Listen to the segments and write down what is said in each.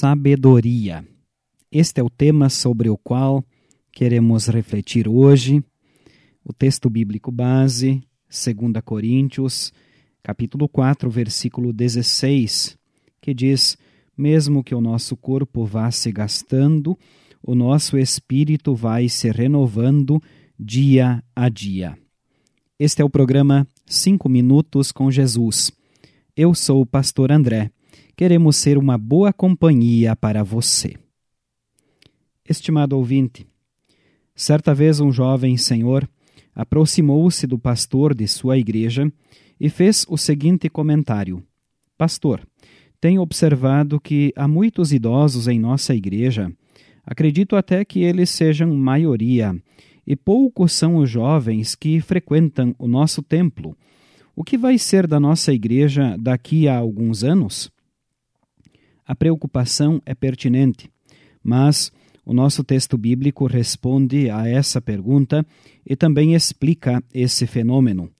Sabedoria. Este é o tema sobre o qual queremos refletir hoje. O texto bíblico base, 2 Coríntios, capítulo 4, versículo 16, que diz: Mesmo que o nosso corpo vá se gastando, o nosso espírito vai se renovando dia a dia. Este é o programa Cinco Minutos com Jesus. Eu sou o pastor André queremos ser uma boa companhia para você. Estimado ouvinte, certa vez um jovem senhor aproximou-se do pastor de sua igreja e fez o seguinte comentário: Pastor, tenho observado que há muitos idosos em nossa igreja. Acredito até que eles sejam maioria, e poucos são os jovens que frequentam o nosso templo. O que vai ser da nossa igreja daqui a alguns anos? A preocupação é pertinente, mas o nosso texto bíblico responde a essa pergunta e também explica esse fenômeno.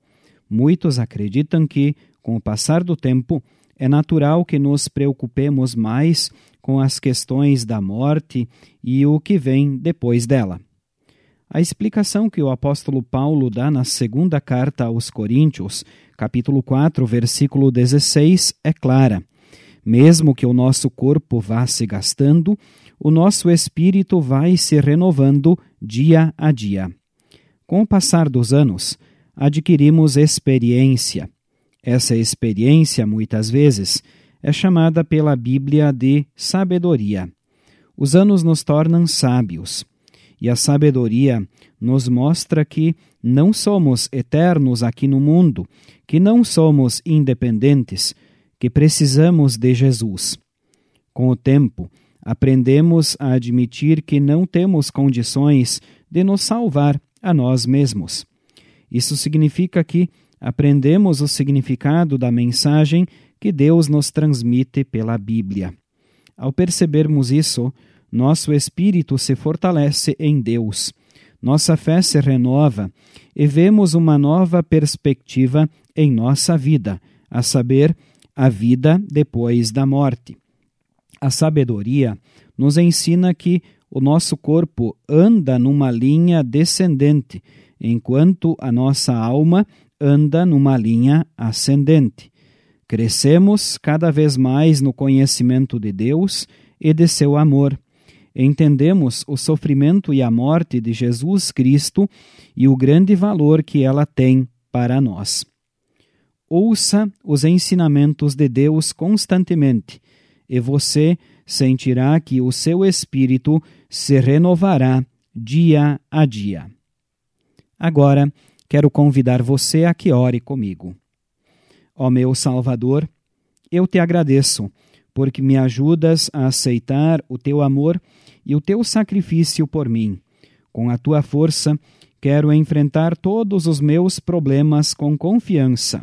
Muitos acreditam que, com o passar do tempo, é natural que nos preocupemos mais com as questões da morte e o que vem depois dela. A explicação que o apóstolo Paulo dá na segunda carta aos Coríntios, capítulo 4, versículo 16, é clara. Mesmo que o nosso corpo vá se gastando, o nosso espírito vai se renovando dia a dia. Com o passar dos anos, adquirimos experiência. Essa experiência, muitas vezes, é chamada pela Bíblia de sabedoria. Os anos nos tornam sábios, e a sabedoria nos mostra que não somos eternos aqui no mundo, que não somos independentes, que precisamos de Jesus. Com o tempo, aprendemos a admitir que não temos condições de nos salvar a nós mesmos. Isso significa que aprendemos o significado da mensagem que Deus nos transmite pela Bíblia. Ao percebermos isso, nosso espírito se fortalece em Deus, nossa fé se renova e vemos uma nova perspectiva em nossa vida, a saber, a vida depois da morte. A sabedoria nos ensina que o nosso corpo anda numa linha descendente, enquanto a nossa alma anda numa linha ascendente. Crescemos cada vez mais no conhecimento de Deus e de seu amor. Entendemos o sofrimento e a morte de Jesus Cristo e o grande valor que ela tem para nós. Ouça os ensinamentos de Deus constantemente, e você sentirá que o seu espírito se renovará dia a dia. Agora, quero convidar você a que ore comigo. Ó meu Salvador, eu te agradeço, porque me ajudas a aceitar o teu amor e o teu sacrifício por mim. Com a tua força, quero enfrentar todos os meus problemas com confiança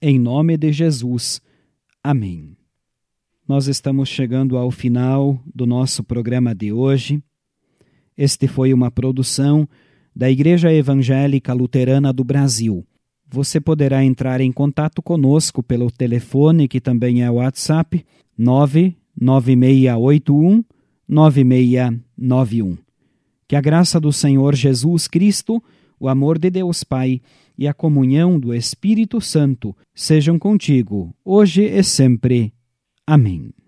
em nome de Jesus. Amém. Nós estamos chegando ao final do nosso programa de hoje. Este foi uma produção da Igreja Evangélica Luterana do Brasil. Você poderá entrar em contato conosco pelo telefone, que também é o WhatsApp, 99681 9691. Que a graça do Senhor Jesus Cristo, o amor de Deus Pai e a comunhão do Espírito Santo sejam contigo, hoje e sempre. Amém.